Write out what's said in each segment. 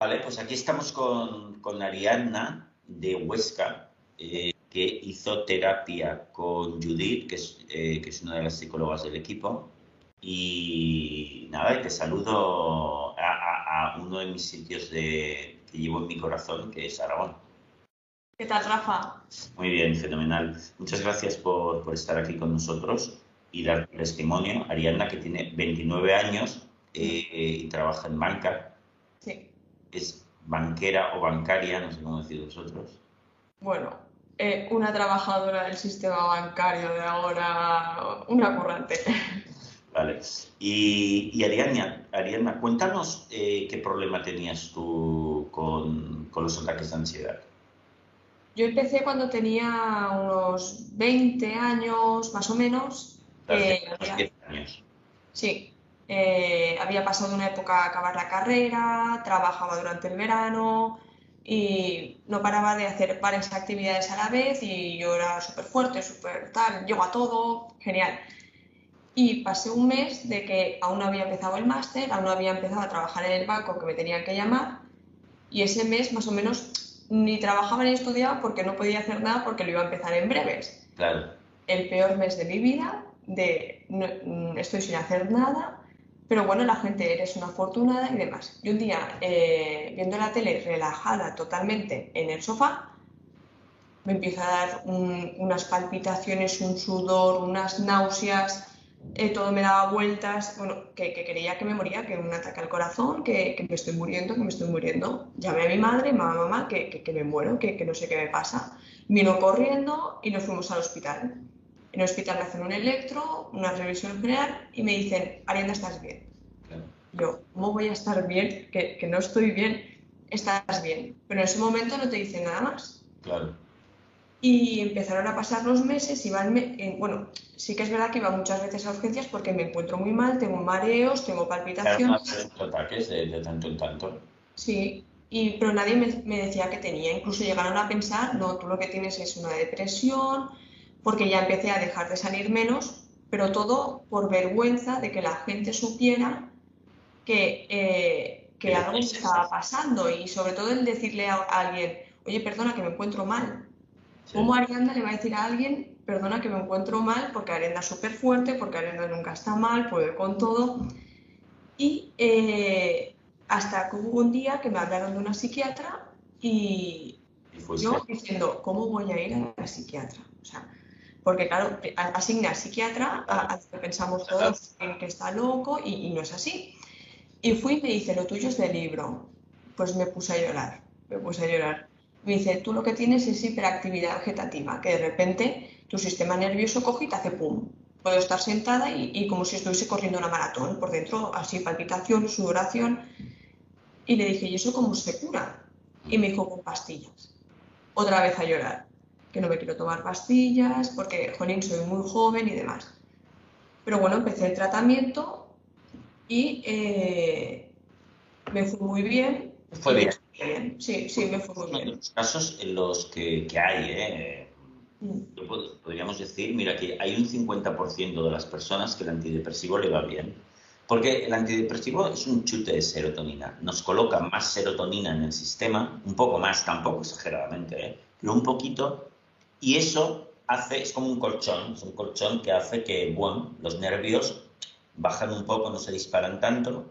Vale, pues aquí estamos con, con Ariadna de Huesca, eh, que hizo terapia con Judith, que es, eh, que es una de las psicólogas del equipo. Y nada, te saludo a, a, uno de mis sitios de, que llevo en mi corazón, que es Aragón. ¿Qué tal, Rafa? Muy bien, fenomenal. Muchas gracias por, por estar aquí con nosotros y dar testimonio. Ariadna, que tiene 29 años eh, y trabaja en banca. Sí es banquera o bancaria, no sé cómo decir vosotros. Bueno, eh, una trabajadora del sistema bancario de ahora, una currante. Vale. Y, y Ariadna, Ariadna, cuéntanos eh, qué problema tenías tú con, con, los ataques de ansiedad. Yo empecé cuando tenía unos 20 años, más o menos. Eh, 10 años. Sí, eh, había pasado una época a acabar la carrera, trabajaba durante el verano y no paraba de hacer varias actividades a la vez y yo era súper fuerte, súper tal, llego a todo, genial. Y pasé un mes de que aún no había empezado el máster, aún no había empezado a trabajar en el banco que me tenían que llamar y ese mes más o menos ni trabajaba ni estudiaba porque no podía hacer nada porque lo iba a empezar en breves. Claro. El peor mes de mi vida, de estoy sin hacer nada, pero bueno, la gente eres una afortunada y demás. Y un día, eh, viendo la tele relajada totalmente en el sofá, me empieza a dar unas palpitaciones, un sudor, unas náuseas, eh, todo me daba vueltas, bueno, que, creía que me moría, que un ataque al corazón, que, me estoy muriendo, que me estoy muriendo. Llamé a mi madre, mamá, mamá, que, me muero, que, no sé qué me pasa. Vino corriendo y nos fuimos al hospital. En el hospital me hacen un electro, una revisión general y me dicen, Ariana, ¿estás bien? Yo, ¿cómo voy a estar bien? Que, que, no estoy bien. Estás bien. Pero en ese momento no te dicen nada más. Claro. Y empezaron a pasar los meses, y bueno, sí que es verdad que iba muchas veces a urgencias porque me encuentro muy mal, tengo mareos, tengo palpitaciones. Claro, ataques de, de, tanto en tanto. Sí, y, pero nadie me, me, decía que tenía. Incluso llegaron a pensar, no, tú lo que tienes es una depresión, porque ya empecé a dejar de salir menos, pero todo por vergüenza de que la gente supiera que, eh, que algo estaba pasando y sobre todo el decirle a alguien, oye, perdona que me encuentro mal. ¿Cómo Arianda le va a decir a alguien, perdona que me encuentro mal, porque Arianda es súper fuerte, porque Arianda nunca está mal, puede con todo? Y eh, hasta que hubo un día que me hablaron de una psiquiatra y, yo diciendo, ¿cómo voy a ir a la psiquiatra? O sea, porque claro, asigna psiquiatra a, lo que pensamos todos en que está loco y, no es así. Y fui y me dice, lo tuyo es del libro. Pues me puse a llorar, me puse a llorar. Me dice, tú lo que tienes es hiperactividad vegetativa, que de repente tu sistema nervioso coge y te hace pum. Puedo estar sentada y, y como si estuviese corriendo una maratón, por dentro así palpitación, sudoración. Y le dije, ¿y eso cómo se cura? Y me dijo, con pastillas. Otra vez a llorar que no me quiero tomar pastillas, porque, jolín, soy muy joven y demás. Pero bueno, empecé el tratamiento y eh, me fue muy bien. Fue bien. Sí, sí, me fue muy bien. los casos en los que, que hay, ¿eh? Mm. podríamos decir, mira, que hay un 50% de las personas que el antidepresivo le va bien. Porque el antidepresivo es un chute de serotonina. Nos coloca más serotonina en el sistema, un poco más, tampoco exageradamente, ¿eh? pero un poquito, y eso hace, es como un colchón, es un colchón que hace que, bueno, los nervios bajan un poco, no se disparan tanto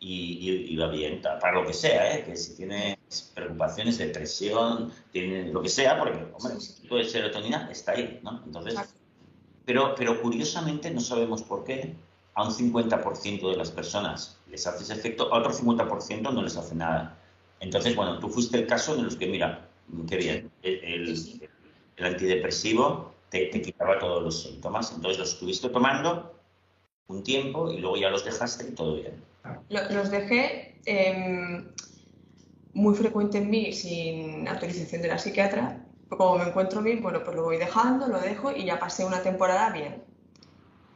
y, va bien, para lo que sea, ¿eh? que si tienes preocupaciones, depresión, tiene lo que sea, porque, hombre, el tipo de serotonina está ahí, ¿no? Entonces, pero, pero curiosamente no sabemos por qué a un 50% de las personas les hace ese efecto, a otro 50% no les hace nada. Entonces, bueno, tú fuiste el caso en los que, mira, qué bien, el, el antidepresivo te, quitaba todos los síntomas. Entonces los estuviste tomando un tiempo y luego ya los dejaste y todo bien. Los dejé em, muy frecuente en mí sin autorización de la psiquiatra. Como me encuentro bien, bueno, pues lo voy dejando, lo dejo y ya pasé una temporada bien.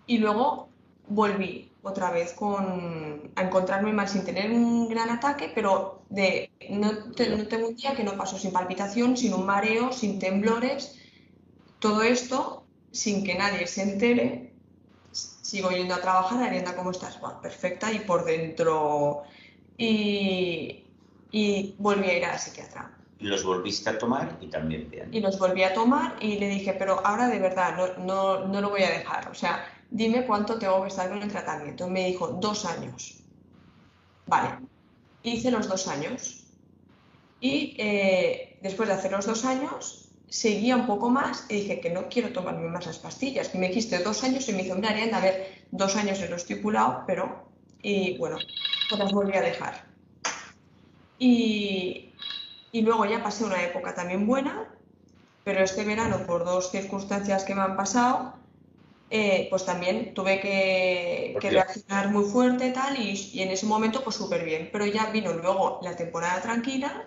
Y luego volví otra vez con, a encontrarme mal sin tener un gran ataque, pero de, no, no, tengo un día que no paso sin palpitación, sin un mareo, sin temblores. Todo esto sin que nadie se entere. Sigo yendo a trabajar, Arienda, ¿cómo estás? perfecta y por dentro. Y, y volví a ir a la psiquiatra. Y los volviste a tomar y también bien. Y los volví a tomar y le dije, pero ahora de verdad no, no, no lo voy a dejar. O sea, dime cuánto tengo que estar con el tratamiento. me dijo, dos años. Vale, hice los dos años. Y eh, después de hacer los dos años, seguía un poco más y dije que no quiero tomarme más las pastillas. Me dijiste dos años y me hizo, una Arianda, a ver, dos años en lo estipulado, pero, y bueno, pues las volví a dejar. Y, y luego ya pasé una época también buena, pero este verano, por dos circunstancias que me han pasado, eh, pues también tuve que, reaccionar muy fuerte tal y, y en ese momento pues súper bien. Pero ya vino luego la temporada tranquila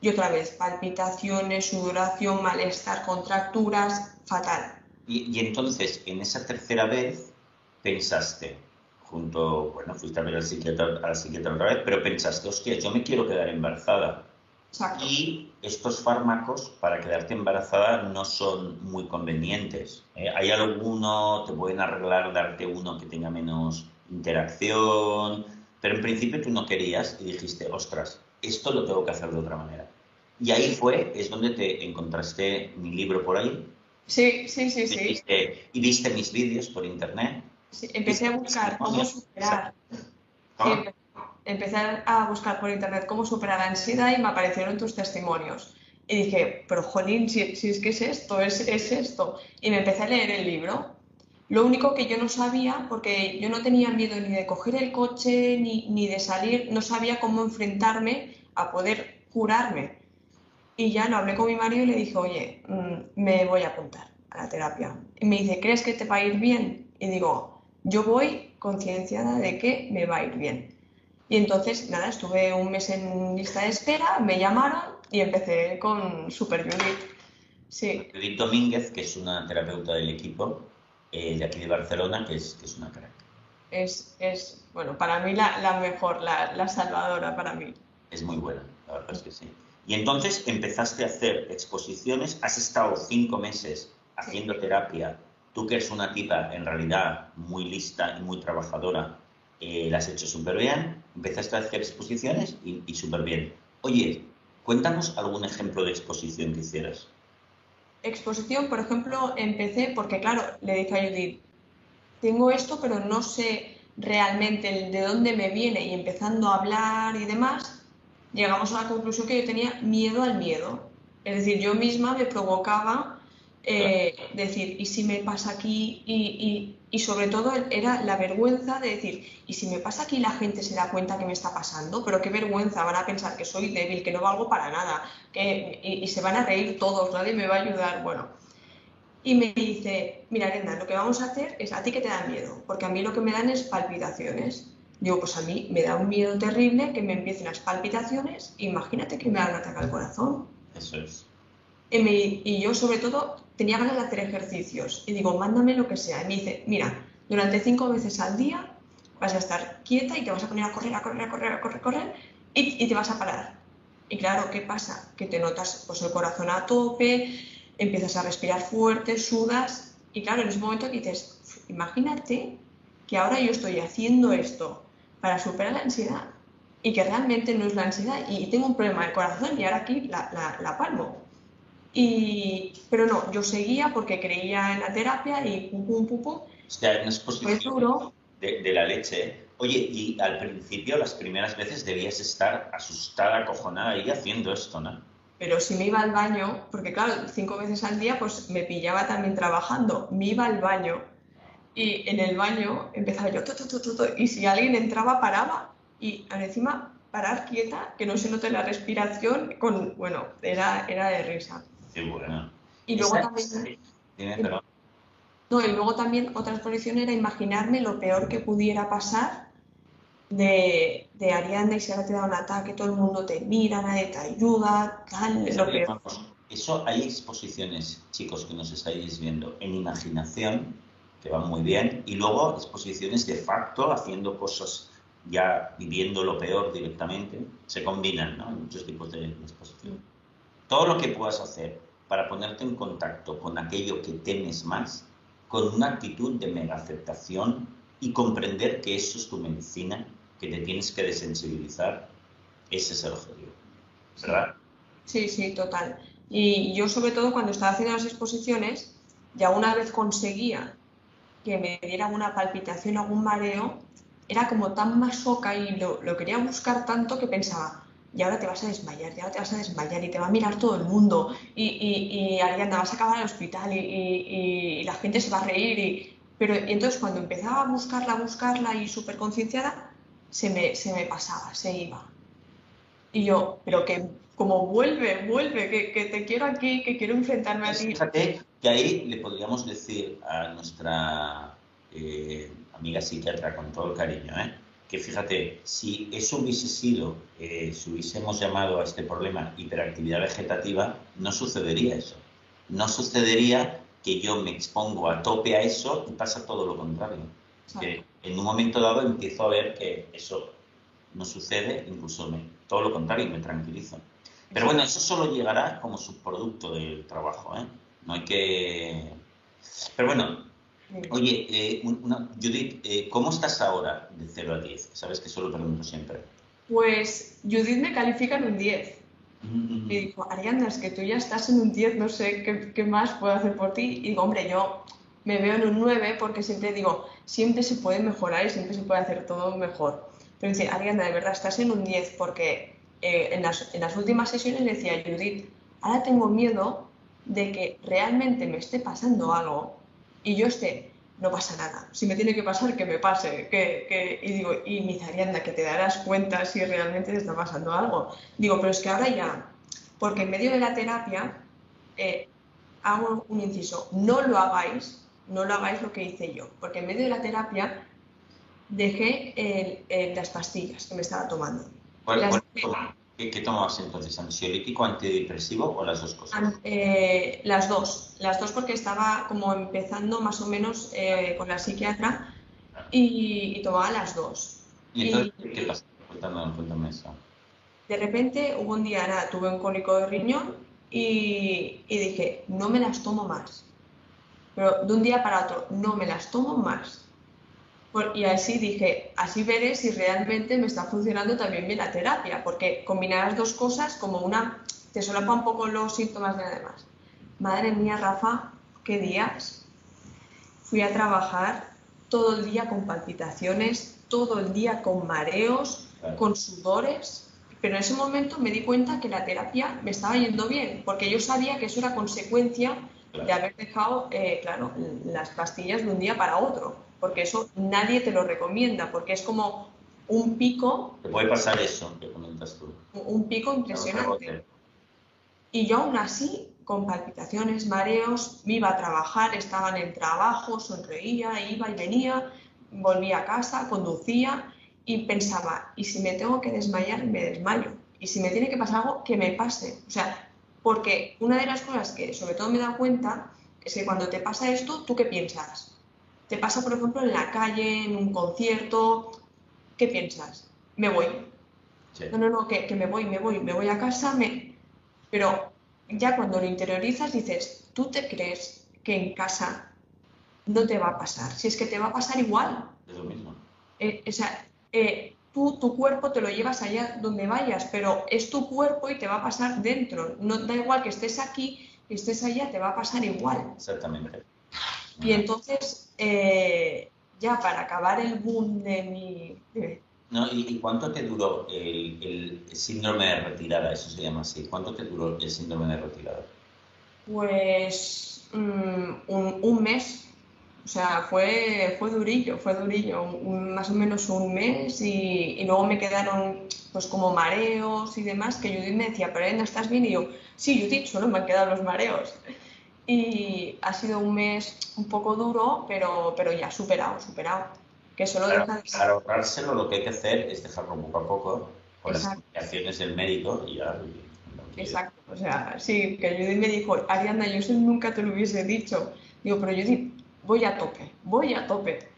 y otra vez palpitaciones, sudoración, malestar, contracturas, fatal. Y, y entonces, en esa tercera vez, pensaste, junto, bueno, fuiste a ver al psiquiatra, a la psiquiatra otra vez, pero pensaste, hostia, yo me quiero quedar embarazada. Y estos fármacos para quedarte embarazada no son muy convenientes. ¿eh? Hay alguno, te pueden arreglar, darte uno que tenga menos interacción, pero en principio tú no querías y dijiste, ostras, esto lo tengo que hacer de otra manera. Y ahí fue, es donde te encontraste mi libro por ahí. Sí, sí, sí, sí. y viste mis vídeos por internet. Sí, empecé a buscar cómo superar empecé a buscar por internet cómo superar la ansiedad y me aparecieron tus testimonios. Y dije, pero jolín, si, es que es esto, es, es, esto. Y me empecé a leer el libro. Lo único que yo no sabía, porque yo no tenía miedo ni de coger el coche ni, ni de salir, no sabía cómo enfrentarme a poder curarme. Y ya lo hablé con mi marido y le dije, oye, mm, me voy a apuntar a la terapia. Y me dice, ¿crees que te va a ir bien? Y digo, yo voy concienciada de que me va a ir bien. Y entonces, nada, estuve un mes en lista de espera, me llamaron y empecé con Super Judith. Sí. Judith Domínguez, que es una terapeuta del equipo eh, de aquí de Barcelona, que es, que es una crack. Es, es, bueno, para mí la, la mejor, la, la, salvadora para mí. Es muy buena, la verdad es que sí. Y entonces empezaste a hacer exposiciones, has estado cinco meses haciendo terapia, tú que eres una tipa en realidad muy lista y muy trabajadora, eh, la has hecho súper bien, empezaste a hacer exposiciones y, y súper bien. Oye, cuéntanos algún ejemplo de exposición que hicieras. Exposición, por ejemplo, empecé porque, claro, le dije a Judith, tengo esto, pero no sé realmente de dónde me viene y empezando a hablar y demás, llegamos a la conclusión que yo tenía miedo al miedo. Es decir, yo misma me provocaba eh, decir, ¿y si me pasa aquí? Y, y, sobre todo era la vergüenza de decir, ¿y si me pasa aquí la gente se da cuenta que me está pasando? Pero qué vergüenza, van a pensar que soy débil, que no valgo para nada, que, y, se van a reír todos, nadie me va a ayudar. Bueno, y me dice, mira, Arenda, lo que vamos a hacer es a ti que te da miedo, porque a mí lo que me dan es palpitaciones. Digo, pues a mí me da un miedo terrible que me empiecen las palpitaciones, imagínate que me hagan atacar el corazón. Eso es. Y, yo sobre todo tenía ganas de hacer ejercicios y digo, mándame lo que sea. Y me dice, mira, durante cinco veces al día vas a estar quieta y te vas a poner a correr, a correr, a correr, a correr, correr y, te vas a parar. Y claro, ¿qué pasa? Que te notas pues, el corazón a tope, empiezas a respirar fuerte, sudas y claro, en ese momento dices, imagínate que ahora yo estoy haciendo esto para superar la ansiedad y que realmente no es la ansiedad y tengo un problema de corazón y ahora aquí la palmo. Y, pero no, yo seguía porque creía en la terapia y pum, pum, pum, pum. una exposición de, la leche. Oye, y al principio, las primeras veces, debías estar asustada, acojonada y haciendo esto, ¿no? Pero si me iba al baño, porque claro, cinco veces al día, pues me pillaba también trabajando. Me iba al baño y en el baño empezaba yo, y si alguien entraba, paraba. Y encima, parar quieta, que no se note la respiración, con, bueno, era, era de risa. Y luego también... No, y luego también otra exposición era imaginarme lo peor que pudiera pasar de, de Ariadna y si ahora te da un ataque, todo el mundo te mira, nadie te ayuda, tal, lo peor. Eso hay exposiciones, chicos, que nos estáis viendo, en imaginación, que van muy bien, y luego exposiciones de facto, haciendo cosas ya viviendo lo peor directamente, se combinan, ¿no? Hay muchos tipos de exposición todo lo que puedas hacer para ponerte en contacto con aquello que temes más, con una actitud de mega aceptación y comprender que eso es tu medicina, que te tienes que desensibilizar, Ese es el objetivo, ¿verdad? Sí, sí, total. Y yo sobre todo cuando estaba haciendo las exposiciones, ya una vez conseguía que me diera una palpitación, algún mareo, era como tan masoca y lo, lo quería buscar tanto que pensaba, y ahora te vas a desmayar, y ahora te vas a desmayar y te va a mirar todo el mundo y, y, y Ariana, vas a acabar al hospital y, y, la gente se va a reír. Y, pero entonces cuando empezaba a buscarla, a buscarla y súper concienciada, se me, se me pasaba, se iba. Y yo, pero que como vuelve, vuelve, que, que te quiero aquí, que quiero enfrentarme a ti. Fíjate que ahí le podríamos decir a nuestra eh, amiga psiquiatra con todo el cariño, ¿eh? Que fíjate, si eso hubiese sido, eh, si hubiésemos llamado a este problema hiperactividad vegetativa, no sucedería eso. No sucedería que yo me expongo a tope a eso y pasa todo lo contrario. Que en un momento dado empiezo a ver que eso no sucede, incluso me, todo lo contrario, me tranquilizo. Pero bueno, eso solo llegará como subproducto del trabajo, ¿eh? No hay que... Pero bueno, Oye, eh, Judith, eh, ¿cómo estás ahora de 0 a 10? Sabes que eso lo pregunto siempre. Pues Judith me califica en un 10. Mm. Y dijo, Ariana, es que tú ya estás en un 10, no sé qué, qué, más puedo hacer por ti. Y digo, hombre, yo me veo en un 9 porque siempre digo, siempre se puede mejorar y siempre se puede hacer todo mejor. Pero dice, Ariana, de verdad, estás en un 10 porque eh, en, las, en las últimas sesiones decía Judith, ahora tengo miedo de que realmente me esté pasando algo y yo esté, no pasa nada. Si me tiene que pasar, que me pase. Que, que... Y digo, y mi Zarianda, que te darás cuenta si realmente te está pasando algo. Digo, pero es que ahora ya, porque en medio de la terapia eh, hago un inciso, no lo hagáis, no lo hagáis lo que hice yo, porque en medio de la terapia dejé las pastillas que me estaba tomando. ¿Qué, tomabas entonces? ¿Ansiolítico, antidepresivo o las dos cosas? Eh, las dos, las dos porque estaba como empezando más o menos eh, con la psiquiatra y, tomaba las dos. ¿Y entonces qué pasó? Cuéntame, cuéntame eso. De repente hubo un día, nada, tuve un cólico de riñón y, y dije, no me las tomo más. Pero de un día para otro, no me las tomo más y así dije, así veré si realmente me está funcionando también bien la terapia, porque combinar las dos cosas como una, te solapa un poco los síntomas de demás. Madre mía, Rafa, qué días. Fui a trabajar todo el día con palpitaciones, todo el día con mareos, con sudores, pero en ese momento me di cuenta que la terapia me estaba yendo bien, porque yo sabía que eso era consecuencia de haber dejado, eh, claro, las pastillas de un día para otro porque eso nadie te lo recomienda, porque es como un pico. Te puede pasar eso que comentas tú. Un pico impresionante. Y yo aún así, con palpitaciones, mareos, me iba a trabajar, estaba en el trabajo, sonreía, iba y venía, volvía a casa, conducía y pensaba, ¿y si me tengo que desmayar, me desmayo? Y si me tiene que pasar algo, que me pase. O sea, porque una de las cosas que sobre todo me da cuenta es que cuando te pasa esto, ¿tú qué piensas? Te pasa, por ejemplo, en la calle, en un concierto, ¿qué piensas? Me voy. No, no, no, que, me voy, me voy, me voy a casa, me... pero ya cuando lo interiorizas dices, ¿tú te crees que en casa no te va a pasar? Si es que te va a pasar igual. Es lo mismo. Eh, o sea, eh, tú, tu cuerpo te lo llevas allá donde vayas, pero es tu cuerpo y te va a pasar dentro. No da igual que estés aquí, que estés allá, te va a pasar igual. Exactamente. Y entonces, eh, ya para acabar el boom de mi... No, ¿y, cuánto te duró el, síndrome de retirada? Eso se llama así. ¿Cuánto te duró el síndrome de retirada? Pues mm, un, mes. O sea, fue, fue durillo, fue durillo. más o menos un mes y, luego me quedaron pues como mareos y demás que Judith me decía, pero no estás bien y yo, sí, Judith, solo me han quedado los mareos y ha sido un mes un poco duro, pero, pero ya superado, superado. Que solo Para ahorrárselo lo que hay que hacer es dejarlo poco a poco con las indicaciones del médico y ya... Exacto, o sea, sí, que Judith me dijo, Ariana, yo eso nunca te lo hubiese dicho. Digo, pero Judith, voy a tope, voy a tope.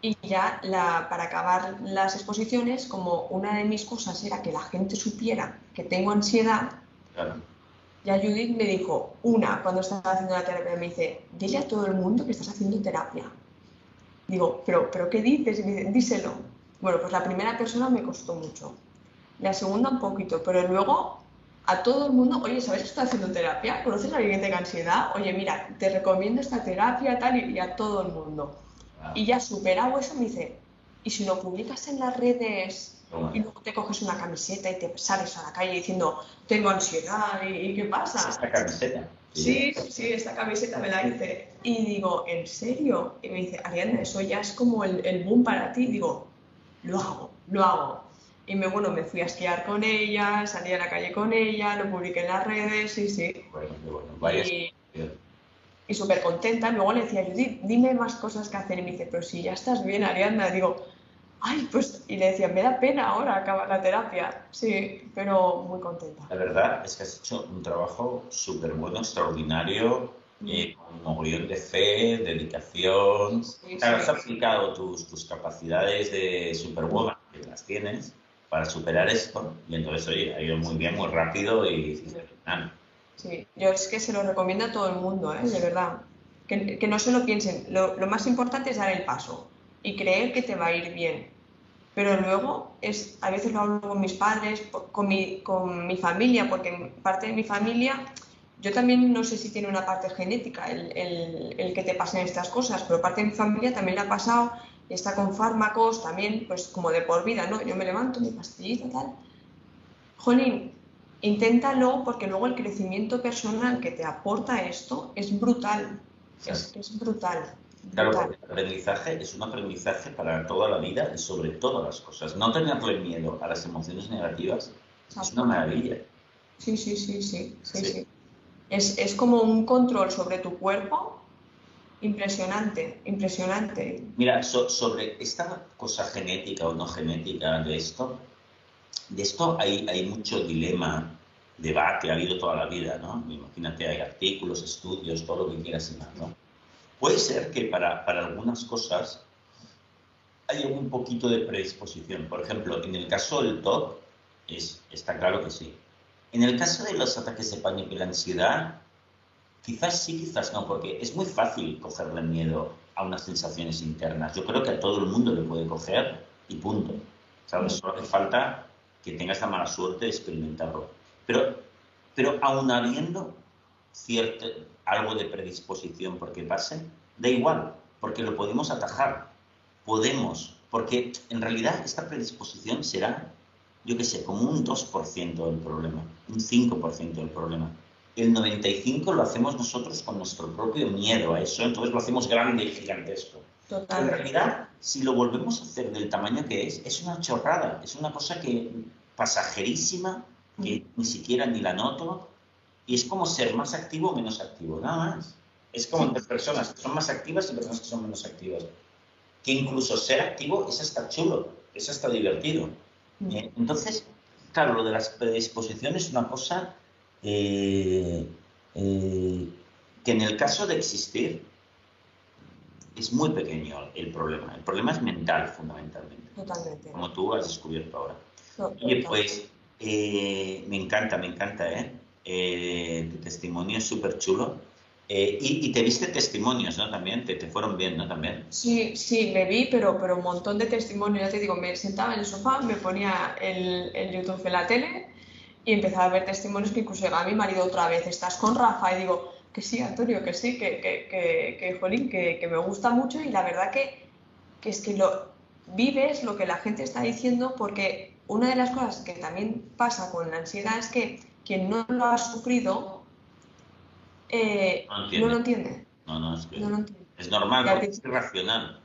Y ya la, para acabar las exposiciones, como una de mis cosas era que la gente supiera que tengo ansiedad, claro ya Judith me dijo, una, cuando estaba haciendo la terapia, me dice, dile a todo el mundo que estás haciendo terapia. Digo, pero, pero ¿qué dices? Y me dice, díselo. Bueno, pues la primera persona me costó mucho. la segunda un poquito, pero luego a todo el mundo, oye, ¿sabes que estoy haciendo terapia? ¿Conoces a alguien que tenga ansiedad? Oye, mira, te recomiendo esta terapia, tal, y, a todo el mundo. Y ya superado eso, me dice, ¿y si lo publicas en las redes y luego te coges una camiseta y te sales a la calle diciendo, tengo ansiedad, ¿y, qué pasa? Esta camiseta. Sí, sí, esta camiseta me la hice. Y digo, ¿en serio? Y me dice, Ariana, eso ya es como el, el boom para ti. digo, lo hago, lo hago. Y me, bueno, me fui a esquiar con ella, salí a la calle con ella, lo publiqué en las redes, sí, sí. Bueno, bueno, Y, y súper contenta. Luego le decía, Judith, dime más cosas que hacer. Y me dice, pero si ya estás bien, Ariadna. Digo, ay, pues. Y le decía, me da pena ahora acabar la terapia. Sí, pero muy contenta. La verdad es que has hecho un trabajo súper bueno, extraordinario, mm. eh, con un mogollón de fe, dedicación. has aplicado tus, tus capacidades de superwoman, que las tienes para superar esto. Y entonces, oye, ha ido muy bien, muy rápido y, Sí, yo es que se lo recomiendo a todo el mundo, ¿eh? de verdad. Que, que no se lo piensen. Lo, lo, más importante es dar el paso y creer que te va a ir bien. Pero luego, es, a veces lo hablo con mis padres, con mi, con mi familia, porque parte de mi familia, yo también no sé si tiene una parte genética el, el, el que te pasen estas cosas, pero parte de mi familia también le ha pasado está con fármacos también, pues como de por vida, ¿no? Yo me levanto, mi pastillita, tal. Jolín, inténtalo porque luego el crecimiento personal que te aporta esto es brutal. Es, es, brutal. Claro, el aprendizaje es un aprendizaje para toda la vida y sobre todas las cosas. No tenerle miedo a las emociones negativas es una maravilla. Sí, sí, sí, sí. sí, sí. Es, es como un control sobre tu cuerpo Impresionante, impresionante. Mira, sobre esta cosa genética o no genética de esto, de esto hay, hay mucho dilema, debate, ha habido toda la vida, ¿no? Imagínate, hay artículos, estudios, todo lo que quieras y más, ¿no? Puede ser que para, para algunas cosas haya un poquito de predisposición. Por ejemplo, en el caso del TOC, es, está claro que sí. En el caso de los ataques de pánico y la ansiedad, Quizás sí, quizás no, porque es muy fácil cogerle miedo a unas sensaciones internas. Yo creo que a todo el mundo le puede coger y punto. ¿Sabes? Solo hace falta que tengas la mala suerte de experimentarlo. Pero, pero aún habiendo cierto, algo de predisposición porque pase, da igual, porque lo podemos atajar. Podemos, porque en realidad esta predisposición será, yo qué sé, como un 2% del problema, un 5% del problema el 95 lo hacemos nosotros con nuestro propio miedo a eso, entonces lo hacemos grande y gigantesco. En realidad, si lo volvemos a hacer del tamaño que es, es una chorrada, es una cosa que pasajerísima, que mm. ni siquiera ni la noto, y es como ser más activo o menos activo, nada más. Es como entre personas que son más activas y personas que son menos activas. Que incluso ser activo es hasta chulo, es hasta divertido. Mm. Eh, entonces, claro, lo de las predisposiciones es una cosa eh, eh, que en el caso de existir es muy pequeño el problema. El problema es mental, fundamentalmente. Totalmente. Como tú has descubierto ahora. Oye, pues eh, me encanta, me encanta, ¿eh? Tu testimonio es súper chulo. y, te viste testimonios, ¿no? También, te, te, fueron bien, ¿no? También. Sí, sí, me vi, pero, pero un montón de testimonios. Ya te digo, me sentaba en el sofá, me ponía el, el YouTube en la tele y empezaba a ver testimonios que incluso llegaba mi marido otra vez, estás con Rafa y digo, que sí, Antonio, que sí, que, que, que, que jolín, que, que, me gusta mucho y la verdad que, que es que lo vives lo que la gente está diciendo porque una de las cosas que también pasa con la ansiedad es que quien no lo ha sufrido eh, no, lo entiende. No, no, es que es normal, es irracional.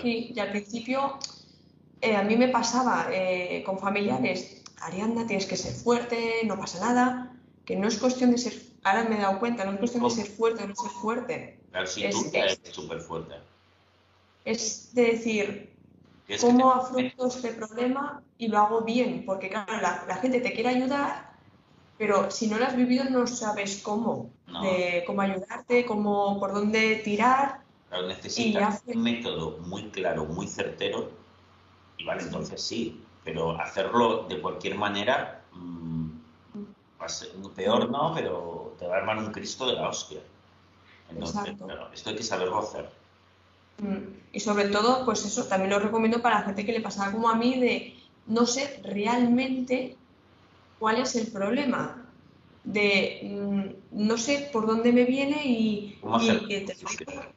Sí, y al principio eh, a mí me pasaba eh, con familiares Arianda, tienes que ser fuerte, no pasa nada, que no es cuestión de ser, ahora me he dado cuenta, no es cuestión de ser fuerte o no ser fuerte. Claro, sí, es, tú eres súper fuerte. Es de decir, ¿cómo afronto este problema y lo hago bien? Porque claro, la, gente te quiere ayudar, pero si no lo has vivido no sabes cómo, de cómo ayudarte, cómo, por dónde tirar. Claro, necesitas un método muy claro, muy certero, y vale, entonces sí, pero hacerlo de cualquier manera mmm, va a ser peor, ¿no? Pero te va a armar un Cristo de la hostia. Entonces, claro, esto hay que saberlo hacer. Mm, y sobre todo, pues eso, también lo recomiendo para la gente que le pasaba como a mí de no sé realmente cuál es el problema. De mm, no sé por dónde me viene y,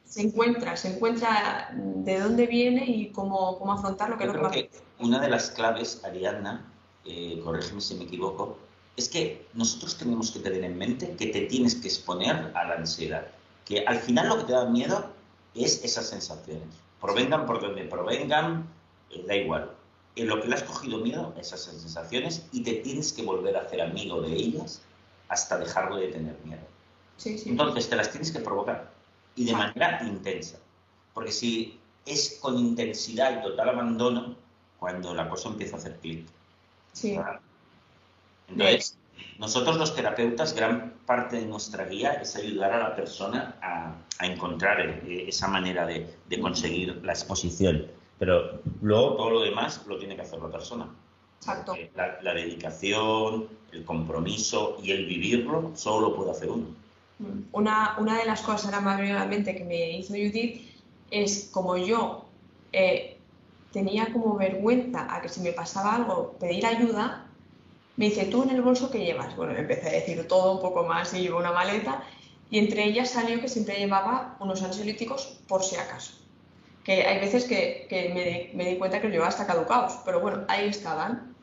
se encuentra, se encuentra de dónde viene y cómo, cómo afrontarlo. Que creo que una de las claves, Ariadna, eh, corrígeme si me equivoco, es que nosotros tenemos que tener en mente que te tienes que exponer a la ansiedad. Que al final lo que te da miedo es esas sensaciones. Provengan por donde provengan, eh, da igual. En lo que le has cogido miedo, esas sensaciones, y te tienes que volver a hacer amigo de ellas hasta dejarlo de tener miedo. Entonces te las tienes que provocar y de manera intensa. Porque si es con intensidad y total abandono, cuando la cosa empieza a hacer clic. Sí. Entonces, nosotros los terapeutas, gran parte de nuestra guía es ayudar a la persona a, encontrar eh, esa manera de, conseguir la exposición. Pero luego todo lo demás lo tiene que hacer la persona. Exacto. La, dedicación, el compromiso y el vivirlo solo lo puede hacer uno. Mm. Una, una de las cosas ahora que me hizo Judith es como yo eh, tenía como vergüenza a que si me pasaba algo pedir ayuda, me dice, ¿tú en el bolso qué llevas? Bueno, empecé a decir todo un poco más y llevo una maleta y entre ellas salió que siempre llevaba unos ansiolíticos por si acaso. Que hay veces que, me, di cuenta que los llevaba hasta caducados, pero bueno, ahí estaban.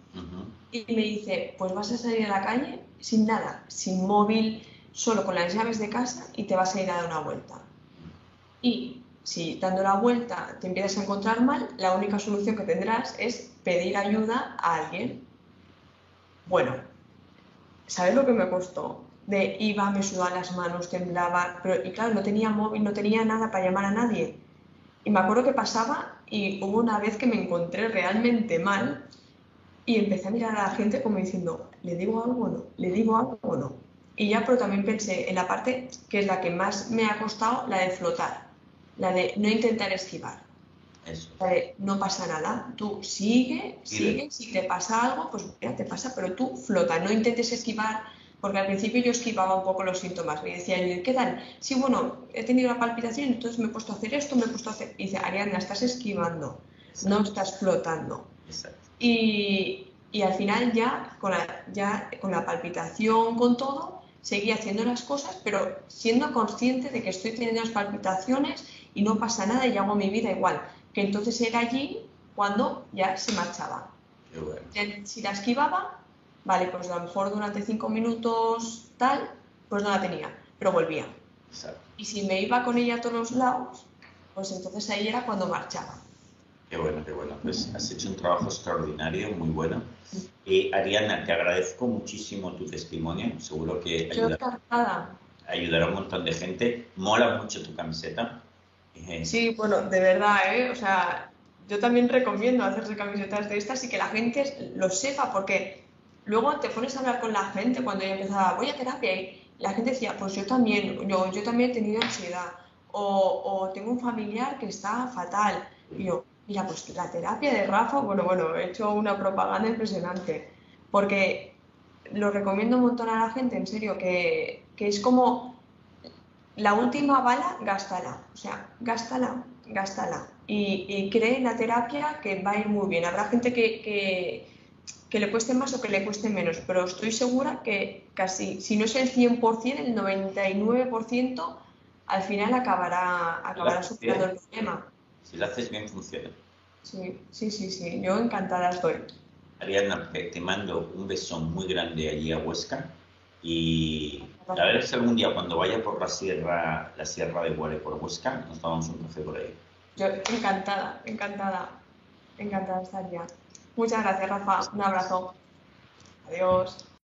Y me dice, pues vas a salir a la calle sin nada, sin móvil, solo con las llaves de casa y te vas a ir a dar una vuelta. Y si dando la vuelta te empiezas a encontrar mal, la única solución que tendrás es pedir ayuda a alguien bueno, ¿sabes lo que me costó? De iba, me sudaban las manos, temblaba, pero y claro, no tenía móvil, no tenía nada para llamar a nadie. Y me acuerdo que pasaba y hubo una vez que me encontré realmente mal y empecé a mirar a la gente como diciendo, ¿le digo algo o no? ¿Le digo algo o no? Y ya, pero también pensé en la parte que es la que más me ha costado, la de flotar, la de no intentar esquivar no pasa nada, tú sigue, sigue, si te pasa algo, pues ya te pasa, pero tú flota, no intentes esquivar, porque al principio yo esquivaba un poco los síntomas, me decían, ¿qué tal? Sí, bueno, he tenido la palpitación, entonces me he puesto a hacer esto, me he puesto a hacer, y dice, Ariadna, estás esquivando, no estás flotando. Y, y, al final ya con, la, ya con la palpitación, con todo, seguía haciendo las cosas, pero siendo consciente de que estoy teniendo las palpitaciones y no pasa nada y hago mi vida igual que entonces era allí cuando ya se marchaba. Si la esquivaba, vale, pues a lo mejor durante cinco minutos tal, pues no la tenía, pero volvía. Y si me iba con ella a todos los lados, pues entonces ahí era cuando marchaba. Qué bueno, qué bueno. Pues has hecho un trabajo extraordinario, muy bueno. Y Ariana, te agradezco muchísimo tu testimonio. Seguro que ayudará a un montón de gente. Mola mucho tu camiseta. Sí, bueno, de verdad, ¿eh? O sea, yo también recomiendo hacerse camisetas de estas y que la gente lo sepa, porque luego te pones a hablar con la gente cuando yo empezaba, voy a terapia y la gente decía, pues yo también, yo, yo también he tenido ansiedad, o, o tengo un familiar que está fatal. Y yo, mira, pues la terapia de Rafa, bueno, bueno, he hecho una propaganda impresionante, porque lo recomiendo un montón a la gente, en serio, que, que es como la última bala, gástala. O sea, gástala, gástala. Y, y, cree en la terapia que va a ir muy bien. Habrá gente que, que, le cueste más o que le cueste menos, pero estoy segura que casi, si no es el 100%, el 99% al final acabará, acabará superando el problema. Si lo haces bien, funciona. Sí, sí, sí, sí. Yo encantada estoy. Ariadna, te mando un beso muy grande allí a Huesca y a ver si algún día cuando vaya por la sierra, la sierra de Guare por Huesca, nos tomamos un café por ahí. Yo encantada, encantada, encantada estaría. Muchas gracias, Rafa. Un abrazo. Adiós.